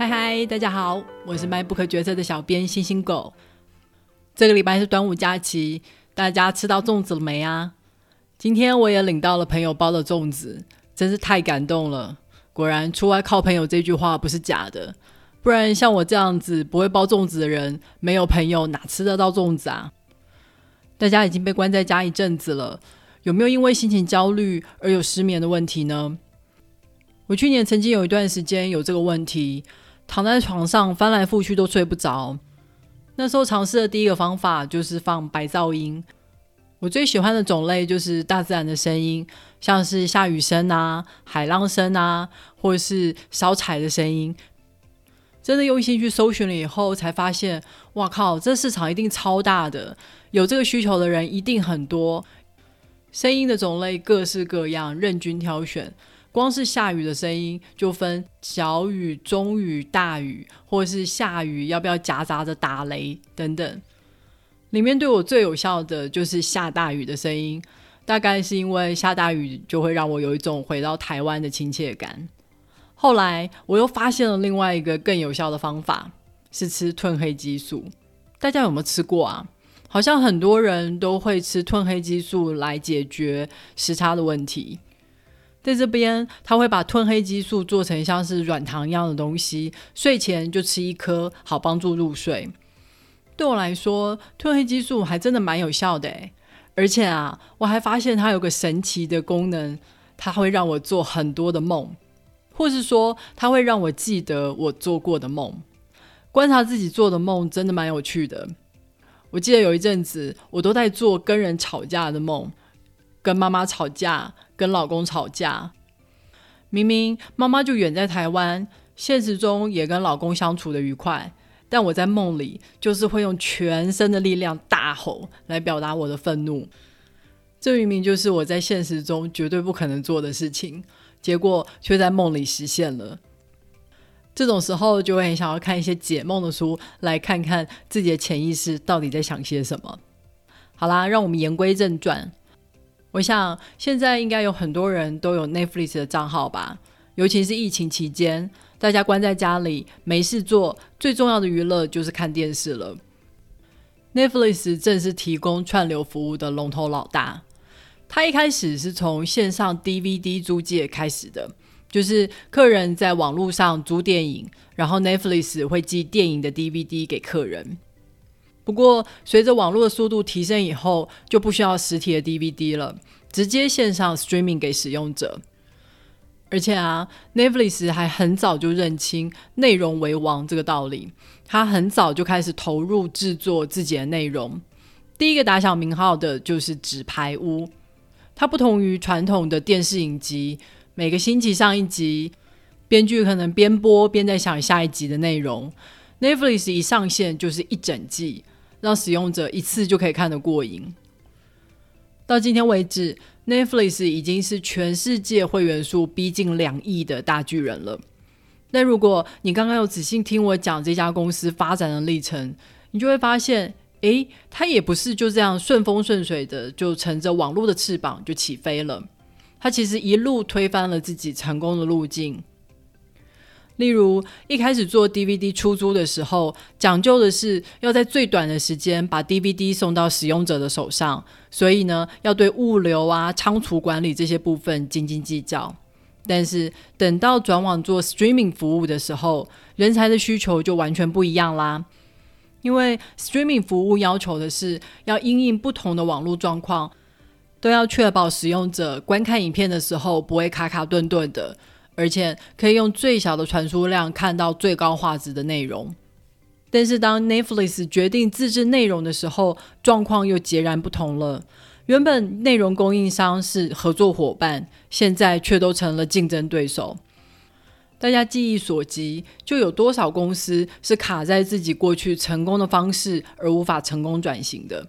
嗨嗨，大家好，我是卖不可决策的小编星星狗。这个礼拜是端午假期，大家吃到粽子了没啊？今天我也领到了朋友包的粽子，真是太感动了。果然，出外靠朋友这句话不是假的，不然像我这样子不会包粽子的人，没有朋友哪吃得到粽子啊？大家已经被关在家一阵子了，有没有因为心情焦虑而有失眠的问题呢？我去年曾经有一段时间有这个问题，躺在床上翻来覆去都睡不着。那时候尝试的第一个方法就是放白噪音。我最喜欢的种类就是大自然的声音，像是下雨声啊、海浪声啊，或者是烧柴的声音。真的用心去搜寻了以后，才发现，哇靠，这市场一定超大的，有这个需求的人一定很多。声音的种类各式各样，任君挑选。光是下雨的声音就分小雨、中雨、大雨，或是下雨要不要夹杂着打雷等等。里面对我最有效的就是下大雨的声音，大概是因为下大雨就会让我有一种回到台湾的亲切感。后来我又发现了另外一个更有效的方法，是吃褪黑激素。大家有没有吃过啊？好像很多人都会吃褪黑激素来解决时差的问题。在这边，他会把褪黑激素做成像是软糖一样的东西，睡前就吃一颗，好帮助入睡。对我来说，褪黑激素还真的蛮有效的而且啊，我还发现它有个神奇的功能，它会让我做很多的梦，或是说它会让我记得我做过的梦。观察自己做的梦真的蛮有趣的。我记得有一阵子，我都在做跟人吵架的梦，跟妈妈吵架。跟老公吵架，明明妈妈就远在台湾，现实中也跟老公相处的愉快，但我在梦里就是会用全身的力量大吼来表达我的愤怒。这明明就是我在现实中绝对不可能做的事情，结果却在梦里实现了。这种时候就会很想要看一些解梦的书，来看看自己的潜意识到底在想些什么。好啦，让我们言归正传。我想现在应该有很多人都有 Netflix 的账号吧，尤其是疫情期间，大家关在家里没事做，最重要的娱乐就是看电视了。Netflix 正是提供串流服务的龙头老大，它一开始是从线上 DVD 租借开始的，就是客人在网络上租电影，然后 Netflix 会寄电影的 DVD 给客人。不过，随着网络的速度提升以后，就不需要实体的 DVD 了，直接线上 streaming 给使用者。而且啊，Netflix 还很早就认清内容为王这个道理，他很早就开始投入制作自己的内容。第一个打响名号的就是《纸牌屋》，它不同于传统的电视影集，每个星期上一集，编剧可能边播边在想下一集的内容。Netflix 一上线就是一整季。让使用者一次就可以看得过瘾。到今天为止，Netflix 已经是全世界会员数逼近两亿的大巨人了。但如果你刚刚有仔细听我讲这家公司发展的历程，你就会发现，诶，它也不是就这样顺风顺水的就乘着网络的翅膀就起飞了。它其实一路推翻了自己成功的路径。例如，一开始做 DVD 出租的时候，讲究的是要在最短的时间把 DVD 送到使用者的手上，所以呢，要对物流啊、仓储管理这些部分斤斤计较。但是等到转网做 Streaming 服务的时候，人才的需求就完全不一样啦。因为 Streaming 服务要求的是要因应不同的网络状况，都要确保使用者观看影片的时候不会卡卡顿顿的。而且可以用最小的传输量看到最高画质的内容，但是当 Netflix 决定自制内容的时候，状况又截然不同了。原本内容供应商是合作伙伴，现在却都成了竞争对手。大家记忆所及，就有多少公司是卡在自己过去成功的方式而无法成功转型的？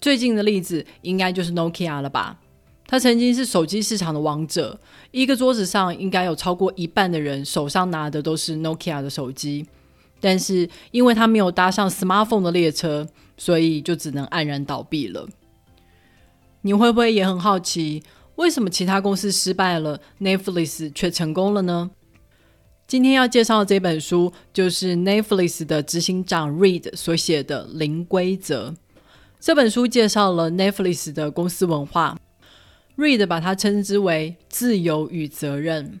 最近的例子应该就是 Nokia 了吧？他曾经是手机市场的王者，一个桌子上应该有超过一半的人手上拿的都是 Nokia 的手机，但是因为他没有搭上 smartphone 的列车，所以就只能黯然倒闭了。你会不会也很好奇，为什么其他公司失败了，Netflix 却成功了呢？今天要介绍的这本书，就是 Netflix 的执行长 Reed 所写的《零规则》。这本书介绍了 Netflix 的公司文化，Reed 把它称之为“自由与责任”。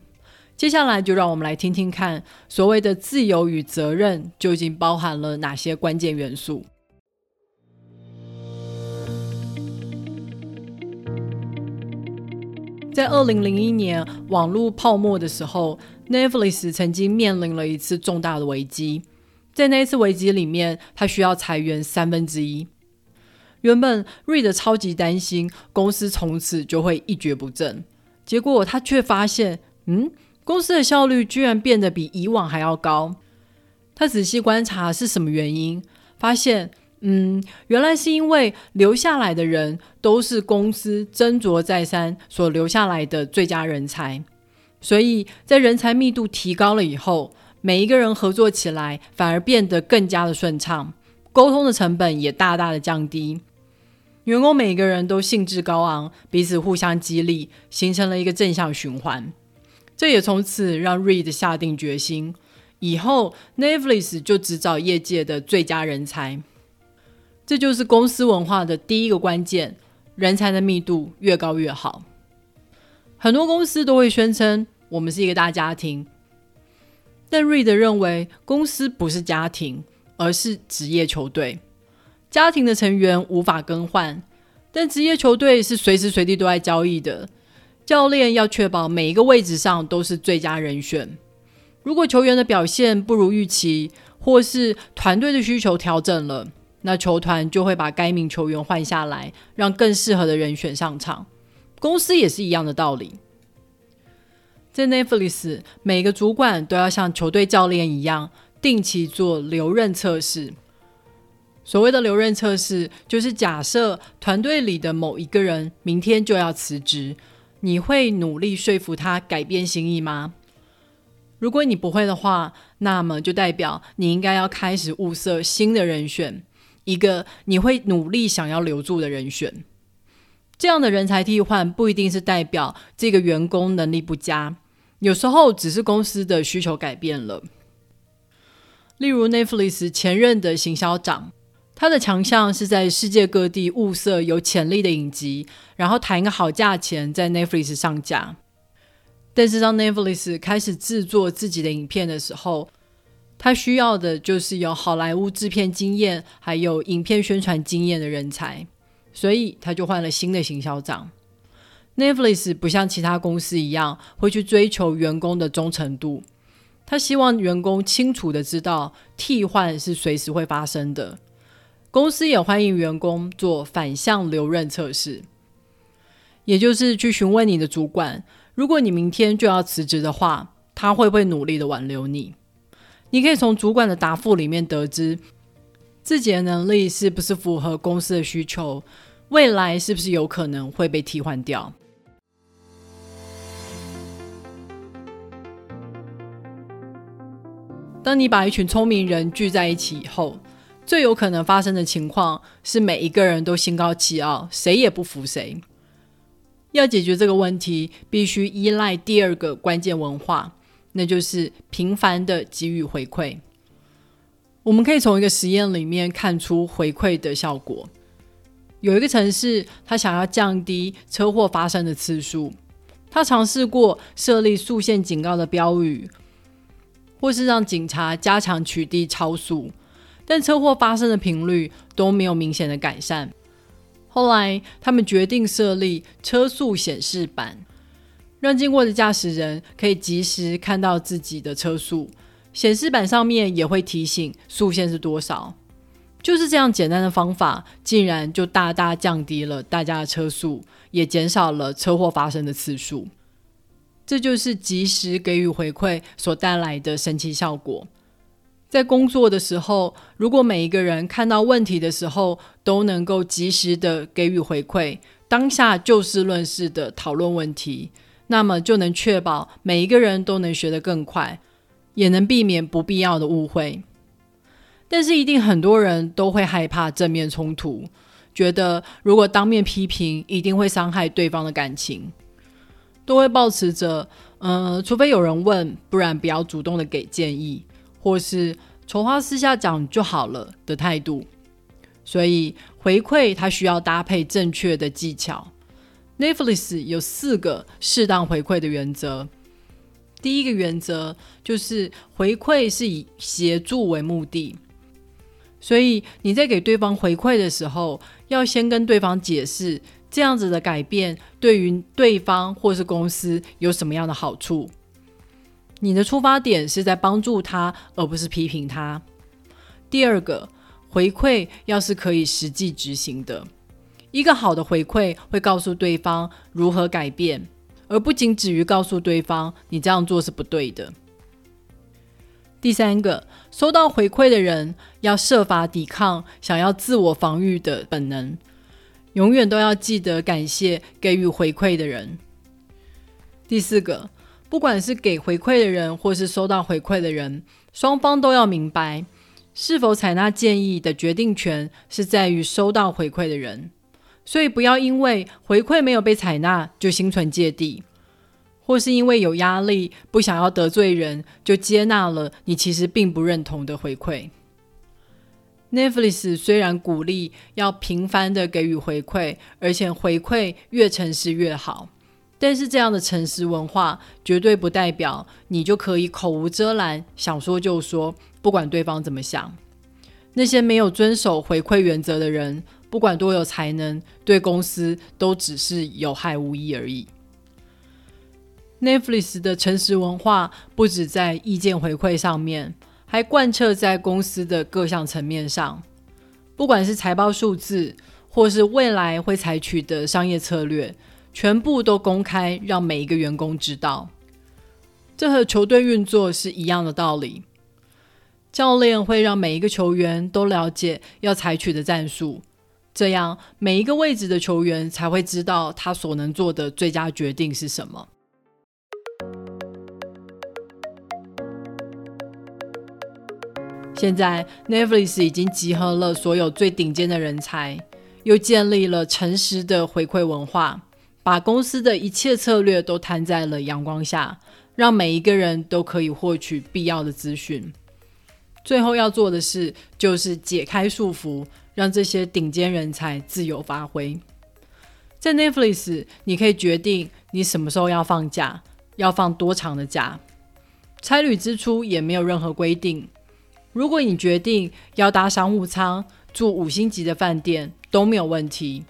接下来就让我们来听听看，所谓的自由与责任究竟包含了哪些关键元素。在二零零一年网络泡沫的时候，Netflix 曾经面临了一次重大的危机。在那一次危机里面，它需要裁员三分之一。原本 Reed 超级担心公司从此就会一蹶不振，结果他却发现，嗯。公司的效率居然变得比以往还要高。他仔细观察是什么原因，发现，嗯，原来是因为留下来的人都是公司斟酌再三所留下来的最佳人才，所以在人才密度提高了以后，每一个人合作起来反而变得更加的顺畅，沟通的成本也大大的降低。员工每个人都兴致高昂，彼此互相激励，形成了一个正向循环。这也从此让 Reed 下定决心，以后 Netflix 就只找业界的最佳人才。这就是公司文化的第一个关键：人才的密度越高越好。很多公司都会宣称我们是一个大家庭，但 Reed 认为公司不是家庭，而是职业球队。家庭的成员无法更换，但职业球队是随时随地都在交易的。教练要确保每一个位置上都是最佳人选。如果球员的表现不如预期，或是团队的需求调整了，那球团就会把该名球员换下来，让更适合的人选上场。公司也是一样的道理。在 Netflix，每个主管都要像球队教练一样，定期做留任测试。所谓的留任测试，就是假设团队里的某一个人明天就要辞职。你会努力说服他改变心意吗？如果你不会的话，那么就代表你应该要开始物色新的人选，一个你会努力想要留住的人选。这样的人才替换不一定是代表这个员工能力不佳，有时候只是公司的需求改变了。例如，Netflix 前任的行销长。他的强项是在世界各地物色有潜力的影集，然后谈一个好价钱在 Netflix 上架。但是当 Netflix 开始制作自己的影片的时候，他需要的就是有好莱坞制片经验，还有影片宣传经验的人才，所以他就换了新的行销长。Netflix 不像其他公司一样会去追求员工的忠诚度，他希望员工清楚的知道替换是随时会发生的。公司也欢迎员工做反向留任测试，也就是去询问你的主管，如果你明天就要辞职的话，他会不会努力的挽留你？你可以从主管的答复里面得知自己的能力是不是符合公司的需求，未来是不是有可能会被替换掉。当你把一群聪明人聚在一起以后。最有可能发生的情况是，每一个人都心高气傲，谁也不服谁。要解决这个问题，必须依赖第二个关键文化，那就是频繁的给予回馈。我们可以从一个实验里面看出回馈的效果。有一个城市，他想要降低车祸发生的次数，他尝试过设立速限警告的标语，或是让警察加强取缔超速。但车祸发生的频率都没有明显的改善。后来，他们决定设立车速显示板，让经过的驾驶人可以及时看到自己的车速。显示板上面也会提醒速限是多少。就是这样简单的方法，竟然就大大降低了大家的车速，也减少了车祸发生的次数。这就是及时给予回馈所带来的神奇效果。在工作的时候，如果每一个人看到问题的时候都能够及时的给予回馈，当下就事论事的讨论问题，那么就能确保每一个人都能学得更快，也能避免不必要的误会。但是，一定很多人都会害怕正面冲突，觉得如果当面批评，一定会伤害对方的感情。都会抱持着，呃，除非有人问，不然不要主动的给建议，或是筹划私下讲就好了的态度。所以回馈它需要搭配正确的技巧。Netflix 有四个适当回馈的原则。第一个原则就是回馈是以协助为目的，所以你在给对方回馈的时候，要先跟对方解释这样子的改变对于对方或是公司有什么样的好处。你的出发点是在帮助他，而不是批评他。第二个回馈要是可以实际执行的。一个好的回馈会告诉对方如何改变，而不仅止于告诉对方你这样做是不对的。第三个，收到回馈的人要设法抵抗想要自我防御的本能，永远都要记得感谢给予回馈的人。第四个，不管是给回馈的人或是收到回馈的人，双方都要明白，是否采纳建议的决定权是在于收到回馈的人。所以不要因为回馈没有被采纳就心存芥蒂，或是因为有压力不想要得罪人就接纳了你其实并不认同的回馈。Netflix 虽然鼓励要频繁的给予回馈，而且回馈越诚实越好，但是这样的诚实文化绝对不代表你就可以口无遮拦，想说就说，不管对方怎么想。那些没有遵守回馈原则的人。不管多有才能，对公司都只是有害无益而已。Netflix 的诚实文化不止在意见回馈上面，还贯彻在公司的各项层面上。不管是财报数字，或是未来会采取的商业策略，全部都公开，让每一个员工知道。这和球队运作是一样的道理。教练会让每一个球员都了解要采取的战术。这样，每一个位置的球员才会知道他所能做的最佳决定是什么。现在，Netflix 已经集合了所有最顶尖的人才，又建立了诚实的回馈文化，把公司的一切策略都摊在了阳光下，让每一个人都可以获取必要的资讯。最后要做的事就是解开束缚。让这些顶尖人才自由发挥。在 Netflix，你可以决定你什么时候要放假，要放多长的假。差旅支出也没有任何规定。如果你决定要搭商务舱、住五星级的饭店，都没有问题。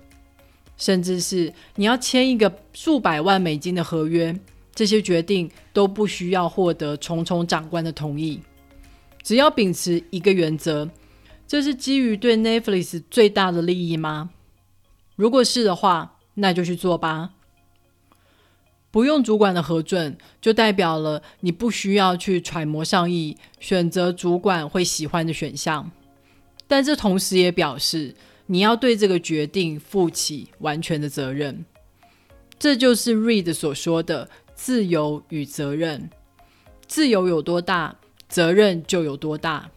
甚至是你要签一个数百万美金的合约，这些决定都不需要获得重重长官的同意。只要秉持一个原则。这是基于对 Netflix 最大的利益吗？如果是的话，那就去做吧。不用主管的核准，就代表了你不需要去揣摩上意，选择主管会喜欢的选项。但这同时也表示，你要对这个决定负起完全的责任。这就是 Reed 所说的自由与责任。自由有多大，责任就有多大。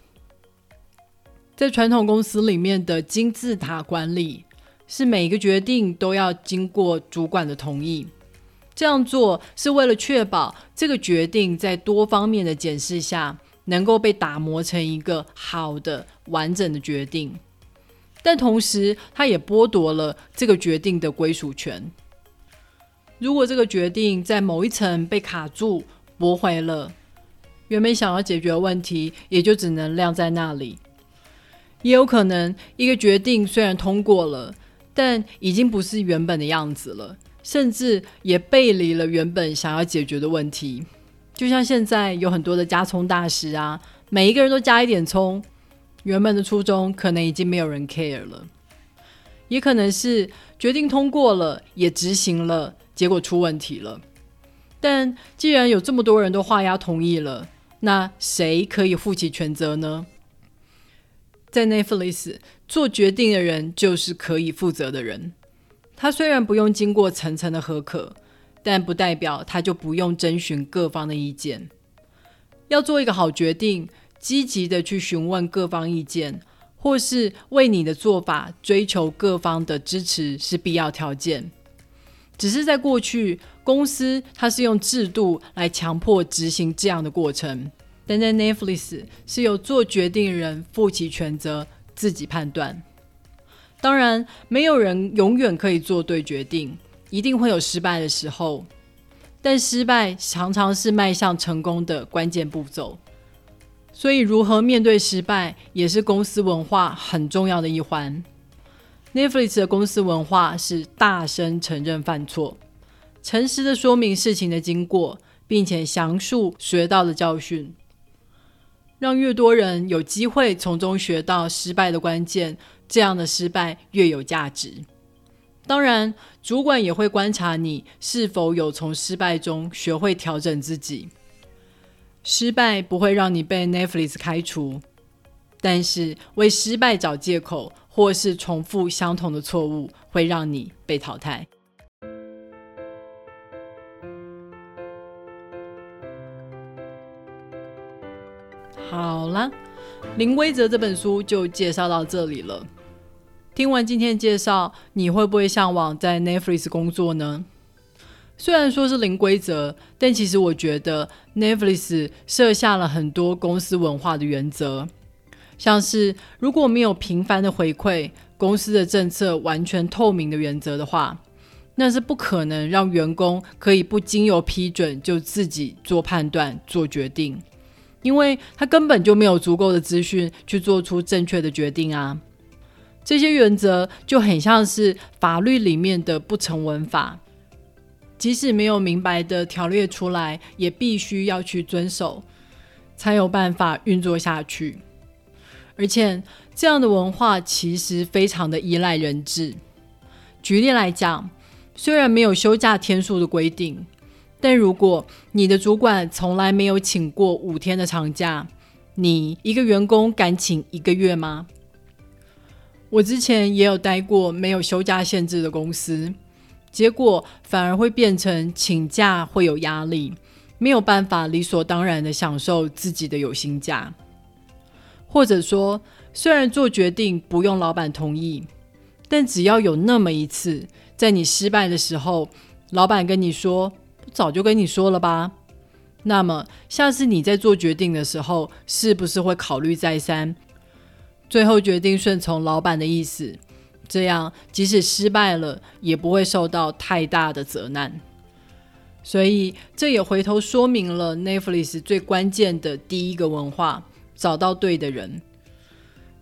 在传统公司里面的金字塔管理，是每一个决定都要经过主管的同意。这样做是为了确保这个决定在多方面的检视下，能够被打磨成一个好的、完整的决定。但同时，他也剥夺了这个决定的归属权。如果这个决定在某一层被卡住、驳回了，原本想要解决的问题也就只能晾在那里。也有可能，一个决定虽然通过了，但已经不是原本的样子了，甚至也背离了原本想要解决的问题。就像现在有很多的加葱大师啊，每一个人都加一点葱，原本的初衷可能已经没有人 care 了。也可能是决定通过了，也执行了，结果出问题了。但既然有这么多人都画押同意了，那谁可以负起全责呢？在 Netflix 做决定的人就是可以负责的人。他虽然不用经过层层的合可，但不代表他就不用征询各方的意见。要做一个好决定，积极的去询问各方意见，或是为你的做法追求各方的支持是必要条件。只是在过去，公司它是用制度来强迫执行这样的过程，但在 Netflix 是由做决定人负起全责，自己判断。当然，没有人永远可以做对决定，一定会有失败的时候。但失败常常是迈向成功的关键步骤。所以，如何面对失败，也是公司文化很重要的一环。Netflix 的公司文化是大声承认犯错，诚实的说明事情的经过，并且详述学到的教训，让越多人有机会从中学到失败的关键。这样的失败越有价值。当然，主管也会观察你是否有从失败中学会调整自己。失败不会让你被 Netflix 开除，但是为失败找借口或是重复相同的错误，会让你被淘汰。好了。《零规则》这本书就介绍到这里了。听完今天的介绍，你会不会向往在 Netflix 工作呢？虽然说是零规则，但其实我觉得 Netflix 设下了很多公司文化的原则，像是如果没有频繁的回馈，公司的政策完全透明的原则的话，那是不可能让员工可以不经由批准就自己做判断、做决定。因为他根本就没有足够的资讯去做出正确的决定啊！这些原则就很像是法律里面的不成文法，即使没有明白的条列出来，也必须要去遵守，才有办法运作下去。而且这样的文化其实非常的依赖人质。举例来讲，虽然没有休假天数的规定。但如果你的主管从来没有请过五天的长假，你一个员工敢请一个月吗？我之前也有待过没有休假限制的公司，结果反而会变成请假会有压力，没有办法理所当然的享受自己的有薪假，或者说，虽然做决定不用老板同意，但只要有那么一次，在你失败的时候，老板跟你说。早就跟你说了吧。那么下次你在做决定的时候，是不是会考虑再三，最后决定顺从老板的意思？这样即使失败了，也不会受到太大的责难。所以这也回头说明了 Netflix 最关键的第一个文化：找到对的人。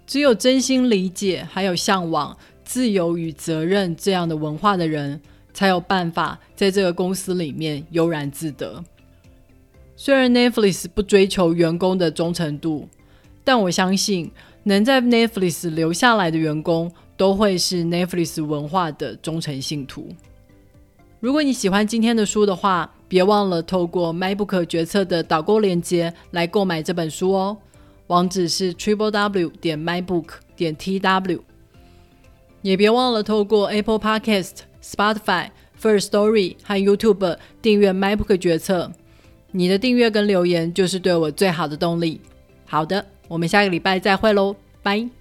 只有真心理解，还有向往自由与责任这样的文化的人。才有办法在这个公司里面悠然自得。虽然 Netflix 不追求员工的忠诚度，但我相信能在 Netflix 留下来的员工都会是 Netflix 文化的忠诚信徒。如果你喜欢今天的书的话，别忘了透过 MyBook 决策的导购链接来购买这本书哦。网址是 triple w 点 mybook 点 tw。也别忘了透过 Apple Podcast。Spotify、First Story 和 YouTube 订阅 MyBook 决策，你的订阅跟留言就是对我最好的动力。好的，我们下个礼拜再会喽，拜。